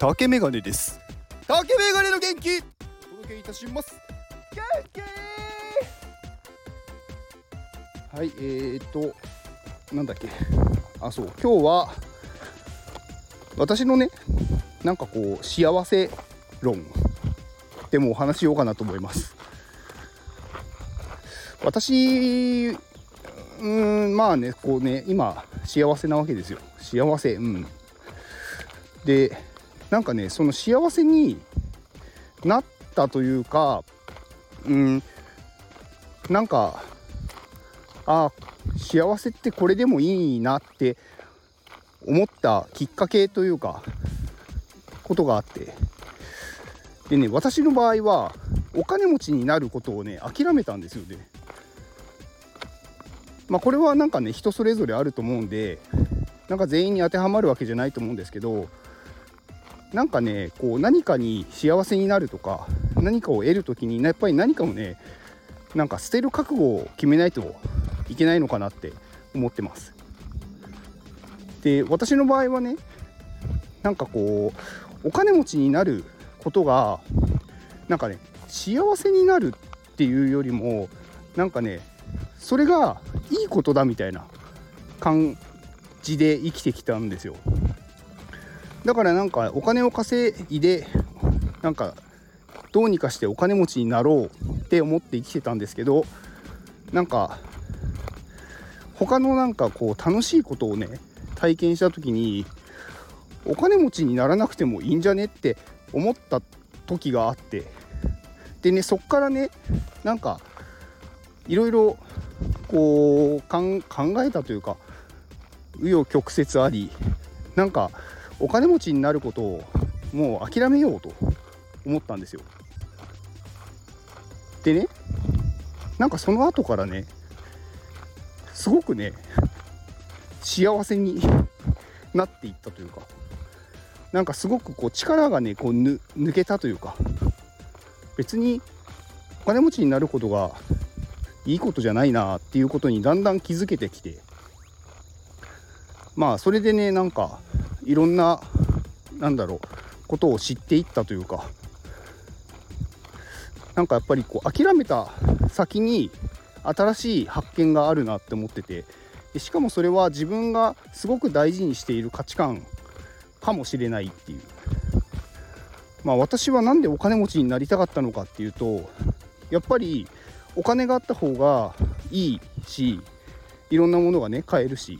竹メガネです。竹メガネの元気。お届けいたします。元気はいえー、っとなんだっけ。あそう今日は私のねなんかこう幸せ論。でもお話しようかなと思います。私うんまあねこうね今幸せなわけですよ。幸せうん。でなんかねその幸せになったというかうんなんかあ幸せってこれでもいいなって思ったきっかけというかことがあってでね私の場合はお金持ちになることをね諦めたんですよね。まあこれはなんかね人それぞれあると思うんでなんか全員に当てはまるわけじゃないと思うんですけどなんかねこう何かに幸せになるとか何かを得る時にやっぱり何かをねなんか捨てる覚悟を決めないといけないのかなって思ってます。で私の場合はねなんかこうお金持ちになることがなんかね幸せになるっていうよりもなんかねそれがいいことだみたいな感じで生きてきたんですよだからなんかお金を稼いでなんかどうにかしてお金持ちになろうって思って生きてたんですけどなんか他のなんかこう楽しいことをね体験した時にお金持ちにならなくてもいいんじゃねって思った時があってでねそっからねなんかいろいろこう考えたというか紆余曲折ありなんかお金持ちになることをもう諦めようと思ったんですよ。でねなんかその後からねすごくね幸せになっていったというかなんかすごくこう力がねこう抜けたというか別にお金持ちになることがいいことじゃないなっていうことにだんだん気づけてきてまあそれでねなんかいろんななんだろうことを知っていったというかなんかやっぱりこう諦めた先に新しい発見があるなって思っててでしかもそれは自分がすごく大事にしている価値観かもしれないっていう。まあ私は何でお金持ちになりたかったのかっていうとやっぱりお金があった方がいいしいろんなものがね買えるし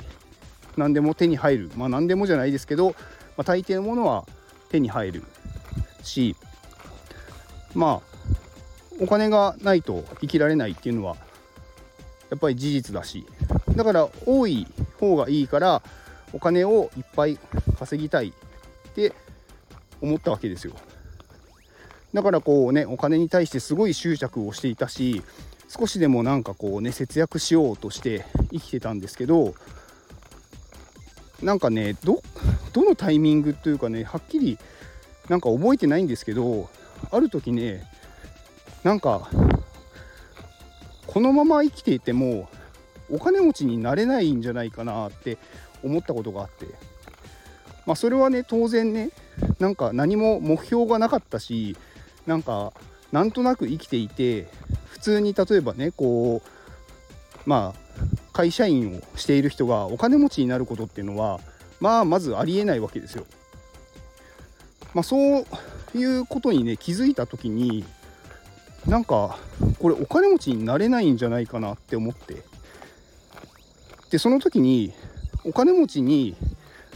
何でも手に入る。まあ何でもじゃないですけど、まあ、大抵のものは手に入るしまあお金がないと生きられないっていうのはやっぱり事実だし。だから多い方がいいからお金をいっぱい稼ぎたいって思ったわけですよ。だからこうねお金に対してすごい執着をしていたし少しでもなんかこうね節約しようとして生きてたんですけどなんかねどどのタイミングというかねはっきりなんか覚えてないんですけどある時ねなんかこのまま生きていてもお金持ちになれないんじゃないかなって思ったことがあって。まあそれはね当然ねなんか何も目標がなかったしなんかなんとなく生きていて普通に例えばねこうまあ会社員をしている人がお金持ちになることっていうのはまあまずありえないわけですよ。まあ、そういうことにね気づいた時になんかこれお金持ちになれないんじゃないかなって思ってでその時にお金持ちに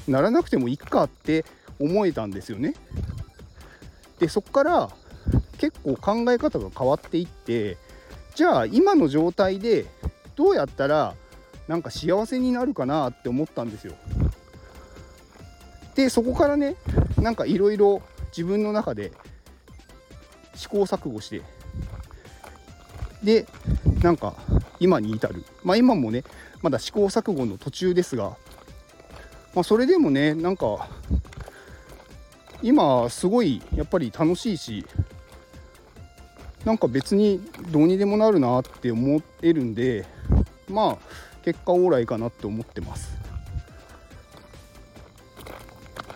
ならなくてもいいかって思えたんですよね。でそこから結構考え方が変わっていってじゃあ今の状態でどうやったらなんか幸せになるかなって思ったんですよ。でそこからねなんかいろいろ自分の中で試行錯誤してでなんか今に至るまあ今もねまだ試行錯誤の途中ですが、まあ、それでもねなんか今すごいやっぱり楽しいしなんか別にどうにでもなるなって思えるんでまあ結果オーライかなって思ってます。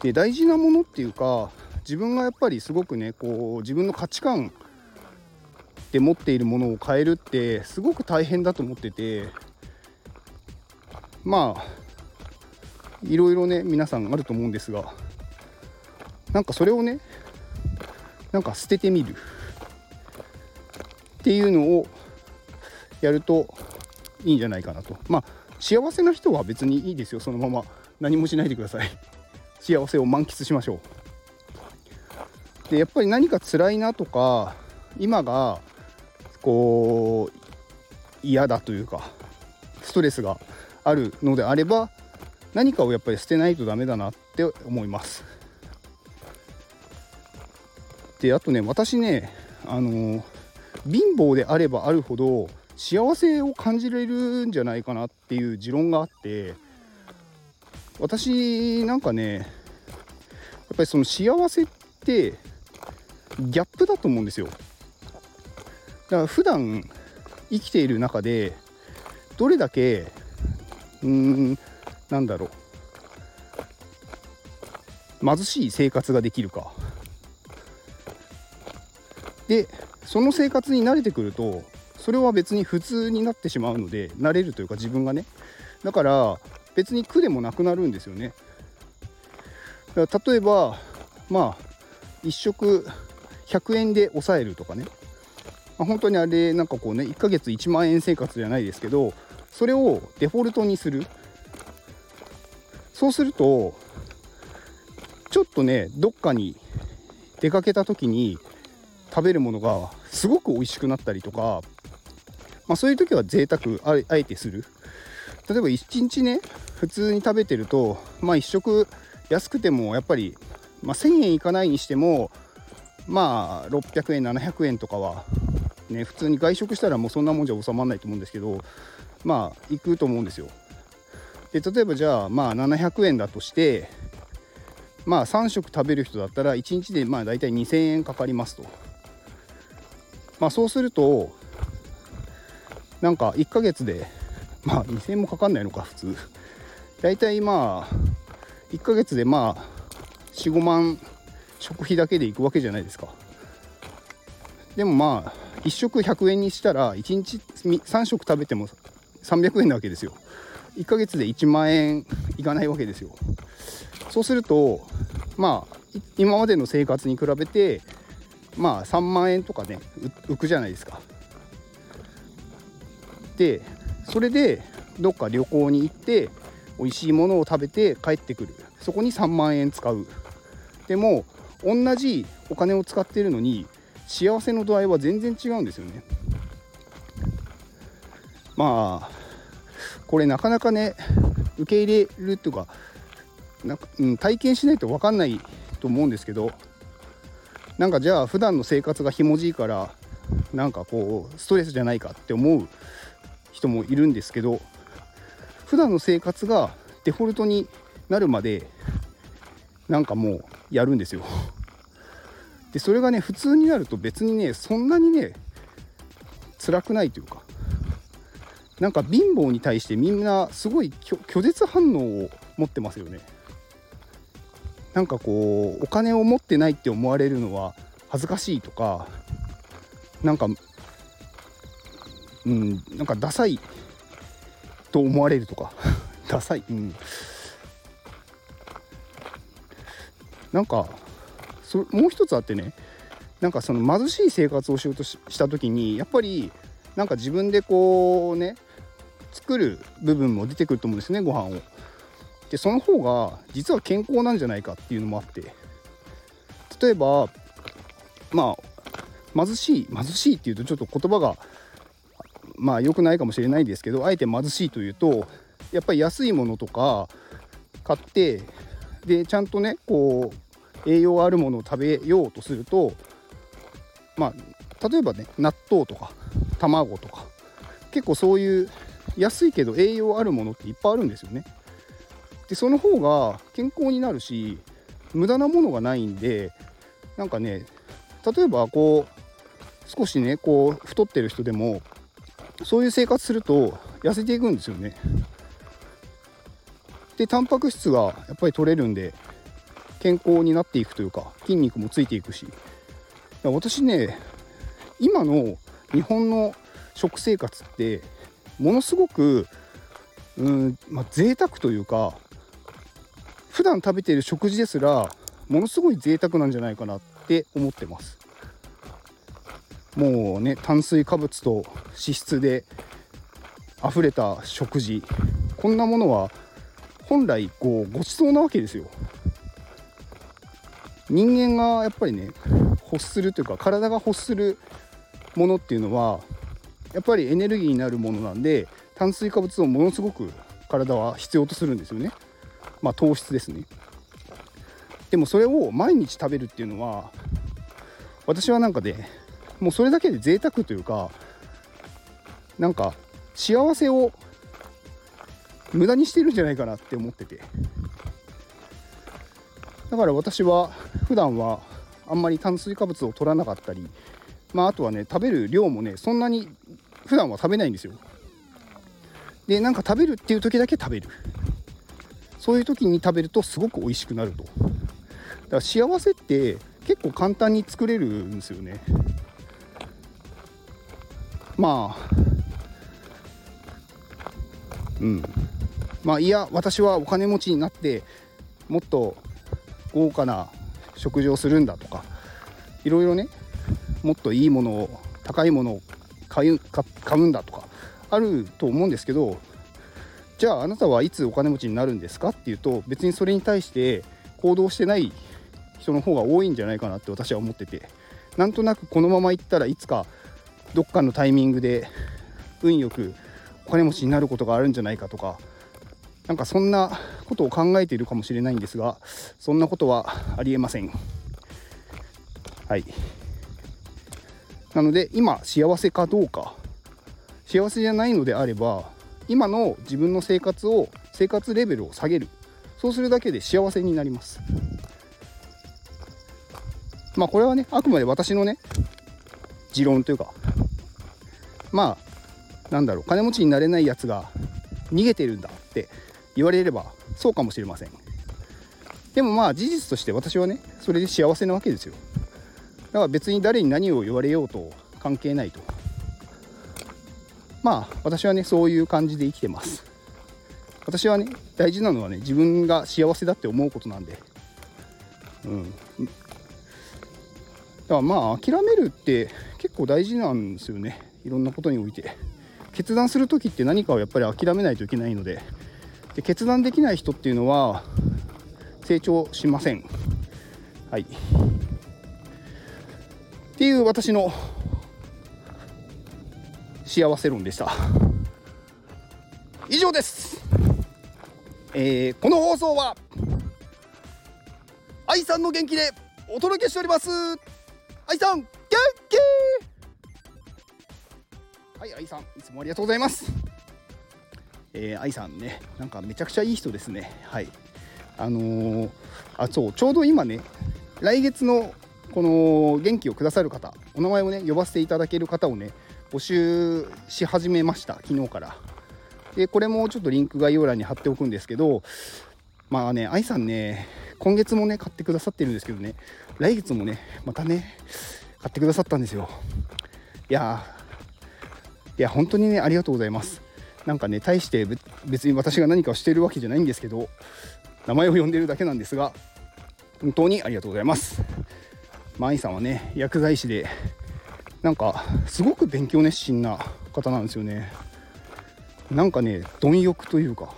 で大事なものっていうか自分がやっぱりすごくねこう自分の価値観で持っているものを変えるってすごく大変だと思っててまあいろいろね皆さんあると思うんですがなんかそれをねなんか捨ててみるっていうのをやるといいんじゃないかなと。まあ幸せな人は別にいいですよそのまま。何もしないでください。幸せを満喫しましょう。でやっぱり何か辛いなとか今がこう嫌だというかストレスがあるのであれば何かをやっぱり捨てないとダメだなって思います。であとね私ねあの貧乏であればあるほど幸せを感じれるんじゃないかなっていう持論があって私なんかねやっぱりその幸せってギャップだと思うんですよ。だから普段生きている中でどれだけうんなんだろう貧しい生活ができるか。でその生活に慣れてくるとそれは別に普通になってしまうので慣れるというか自分がね。だから別に苦でもなくなるんですよね。例えばまあ1食100円で抑えるとかね、まあ、本当にあれなんかこうね1ヶ月1万円生活じゃないですけどそれをデフォルトにする。そうするとちょっとねどっかに出かけた時に食べるものがすごく美味しくなったりとか、まあ、そういう時は贅沢あえてする。例えば1日ね普通に食べてるとまあ1食安くてもやっぱり、まあ、1000円いかないにしてもまあ600円700円とかはね普通に外食したらもうそんなもんじゃ収まらないと思うんですけどまあ行くと思うんですよ。で例えばじゃあまあ700円だとしてまあ3食食べる人だったら1日でまあ大体2000円かかりますと。まあそうするとなんか1ヶ月でまあ2000円もかかんないのか普通。大体まあ1ヶ月でまあ45万食費だけでいくわけじゃないですか。でもまあ1食100円にしたら1日3食食べても300円なわけですよ。1ヶ月で1万円いかないわけですよ。そうするとまあ今までの生活に比べてまあ3万円とかね浮くじゃないですか。でそれでどっか旅行に行って美味しいものを食べて帰ってくる。そこに3万円使う。でも同じお金を使ってるのに幸せの度合いは全然違うんですよね。まあこれなかなかね受け入れるっていうかなんか、うん、体験しないと分かんないと思うんですけどなんかじゃあ普段の生活がひもじいからなんかこうストレスじゃないかって思う人もいるんですけど普段の生活がデフォルトになるまでなんかもうやるんですよ。でそれがね普通になると別にねそんなにね辛くないというかなんか貧乏に対してみんなすごい拒絶反応を持ってますよね。なんかこうお金を持ってないって思われるのは恥ずかしいとかなんかうん。なんかダサい。と思われるとか。ダサい。うん。なんかそもう一つあってね。なんかその貧しい生活をしようとした時にやっぱりなんか自分でこうね作る部分も出てくると思うんですねご飯を。でその方が実は健康なんじゃないかっていうのもあって。例えばまあ貧しい貧しいっていうとちょっと言葉がまあ良くないかもしれないんですけどあえて貧しいというとやっぱり安いものとか買ってでちゃんとねこう栄養あるものを食べようとするとまあ例えばね納豆とか卵とか結構そういう安いけど栄養あるものっていっぱいあるんですよね。でその方が健康になるし無駄なものがないんでなんかね例えばこう少しねこう太ってる人でもそういう生活すると痩せていくんですよね。でタンパク質がやっぱり取れるんで健康になっていくというか筋肉もついていくし私ね今の日本の食生活ってものすごくうん、まあ、贅沢というか普段食べている食事ですらものすごい贅沢なんじゃないかなって思ってますもうね炭水化物と脂質で溢れた食事。こんなものは本来こうごちそうなわけですよ。人間がやっぱりね欲するというか体が欲するものっていうのはやっぱりエネルギーになるものなんで炭水化物をものすごく体は必要とするんですよね。まあ糖質ですね。でもそれを毎日食べるっていうのは私はなんかでもうそれだけで贅沢というかなんか幸せを無駄にしてるんじゃないかなって思ってて。だから私は普段はあんまり炭水化物を取らなかったりまああとはね食べる量もねそんなに普段は食べないんですよ。でなんか食べるっていう時だけ食べる。そういう時に食べるとすごく美味しくなると。だから幸せって結構簡単に作れるんですよね。まあうん。まあいや私はお金持ちになってもっと豪華な食事をするんだとかいろいろねもっといいものを高いものを買う買うんだとかあると思うんですけどじゃああなたはいつお金持ちになるんですかっていうと別にそれに対して行動してない人の方が多いんじゃないかなって私は思っててなんとなくこのままいったらいつかどっかのタイミングで運よくお金持ちになることがあるんじゃないかとかなんかそんなことを考えているかもしれないんですがそんなことはありえません。はい。なので今幸せかどうか。幸せじゃないのであれば今の自分の生活を生活レベルを下げる。そうするだけで幸せになります。まあこれはねあくまで私のね持論というかまあなんだろう金持ちになれないやつが逃げてるんだって言われればそうかもしれません。でもまあ事実として私はねそれで幸せなわけですよ。だから別に誰に何を言われようと関係ないと。まあ私はねそういう感じで生きてます。私はね大事なのはね自分が幸せだって思うことなんで。うん。だからまあ諦めるって結構大事なんですよね。いろんなことにおいて決断する時って何かをやっぱり諦めないといけないのでで決断できない人っていうのは成長しません。はい。っていう私の幸せ論でした。以上です。えー、この放送は愛さんの元気でお届けしております。愛さん元気はい愛さんいつもありがとうございます。えー、愛さんねなんかめちゃくちゃいい人ですね。はい。あのー、あそうちょうど今ね来月のこの元気をくださる方お名前をね呼ばせていただける方をね募集し始めました昨日から。でこれもちょっとリンク概要欄に貼っておくんですけどまあね愛さんね今月もね買ってくださってるんですけどね来月もねまたね買ってくださったんですよ。いやいや本当にねありがとうございます。なんかね大して別に私が何かをしてるわけじゃないんですけど名前を呼んでるだけなんですが本当にありがとうございます。まあ愛さんはね薬剤師でなんかすごく勉強熱心な方なんですよね。なんかね貪欲というか。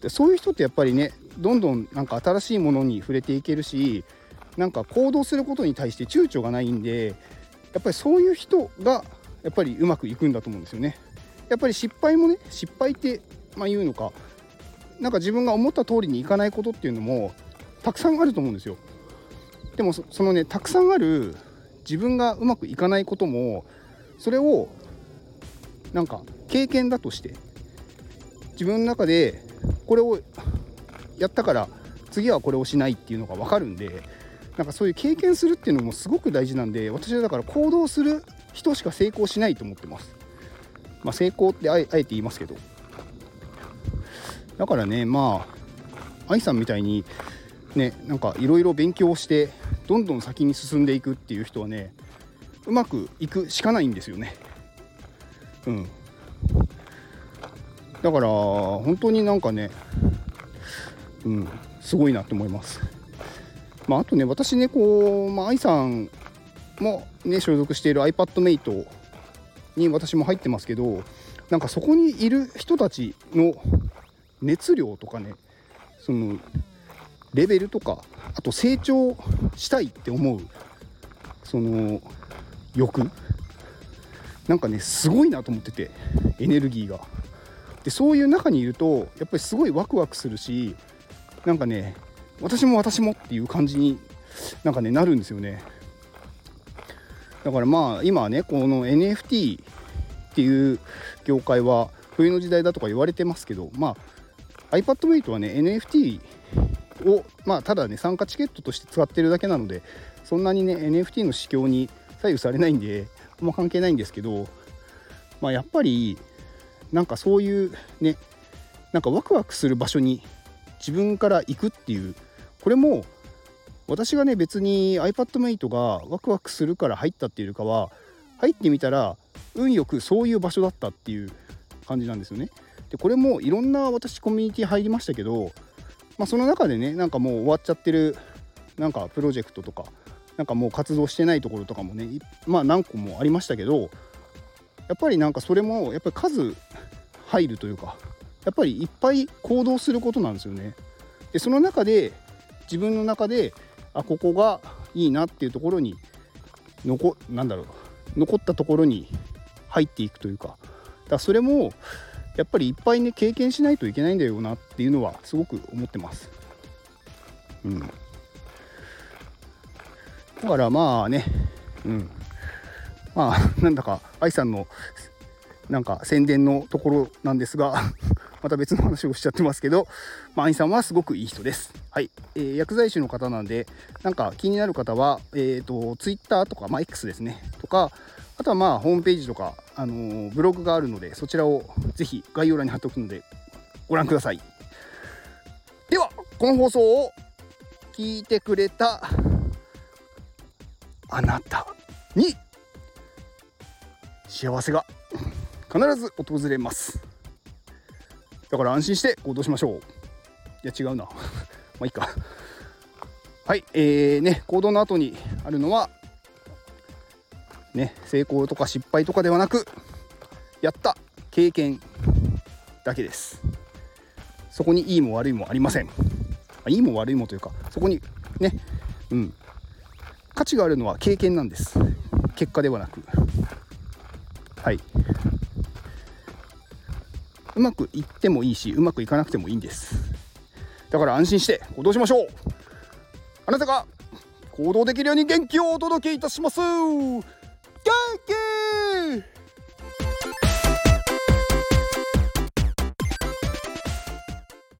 でそういう人ってやっぱりねどんどんなんか新しいものに触れていけるしなんか行動することに対して躊躇がないんでやっぱりそういう人がやっぱりうまくいくんだと思うんですよね。やっぱり失敗もね失敗ってまあ言うのかなんか自分が思った通りにいかないことっていうのもたくさんあると思うんですよ。でもそのねたくさんある自分がうまくいかないこともそれをなんか経験だとして自分の中でこれをやったから次はこれをしないっていうのが分かるんでなんかそういう経験するっていうのもすごく大事なんで私はだから行動する人しか成功しないと思ってます。まあ、成功ってあえて言いますけどだからねまあ愛さんみたいにねなんかいろいろ勉強してどんどん先に進んでいくっていう人はねうまくいくしかないんですよね。うん、だから本当になんかね、うん、すごいなって思います。まあ、あとね私ねこう、まあ、愛さんもね所属している iPadMate に私も入ってますけどなんかそこにいる人たちの熱量とかねそのレベルとかあと成長したいって思うその欲。なんかねすごいなと思っててエネルギーが。でそういう中にいるとやっぱりすごいワクワクするしなんかね私も私もっていう感じになんかねなるんですよね。だからまあ今はねこの NFT っていう業界は冬の時代だとか言われてますけどまあ iPadMate はね NFT をまあただね参加チケットとして使ってるだけなのでそんなにね NFT の市況に左右されないんであんま関係ないんですけどまあやっぱりなんかそういうねなんかワクワクする場所に自分から行くっていうこれも私がね別に iPadMate がワクワクするから入ったっていうかは入ってみたら運よくそういう場所だったっていう感じなんですよね。でこれもいろんな私コミュニティ入りましたけど、まあ、その中でねなんかもう終わっちゃってるなんかプロジェクトとかなんかもう活動してないところとかもねまあ何個もありましたけどやっぱりなんかそれもやっぱり数入るというかやっぱりいっぱい行動することなんですよね。でその中で自分の中であここがいいなっていうところに残なんだろう残ったところに入っていくというか。だそれもやっぱりいっぱいね経験しないといけないんだよなっていうのはすごく思ってます。うん、だからまあね、うん、まあなんだか愛さんのなんか宣伝のところなんですが。また別の話をしちゃってますけど、まあ、愛さんはすごくいい人です。はい。えー、薬剤師の方なんで、なんか気になる方は、えっ、ー、と、Twitter とか、まあ、X ですね、とか、あとはまあ、ホームページとか、あのー、ブログがあるので、そちらをぜひ概要欄に貼っておくので、ご覧ください。では、この放送を聞いてくれたあなたに幸せが必ず訪れますだから安心して行動しましょう。いや違うな。まあいいか。はいえーね行動の後にあるのはね成功とか失敗とかではなくやった経験だけです。そこにいいも悪いもありません。いいも悪いもというかそこにねうん。価値があるのは経験なんです。結果ではなく。はい。うまくいってもいいしうまくいかなくてもいいんです。だから安心して行動しましょう。あなたが行動できるように元気をお届けいたします。元気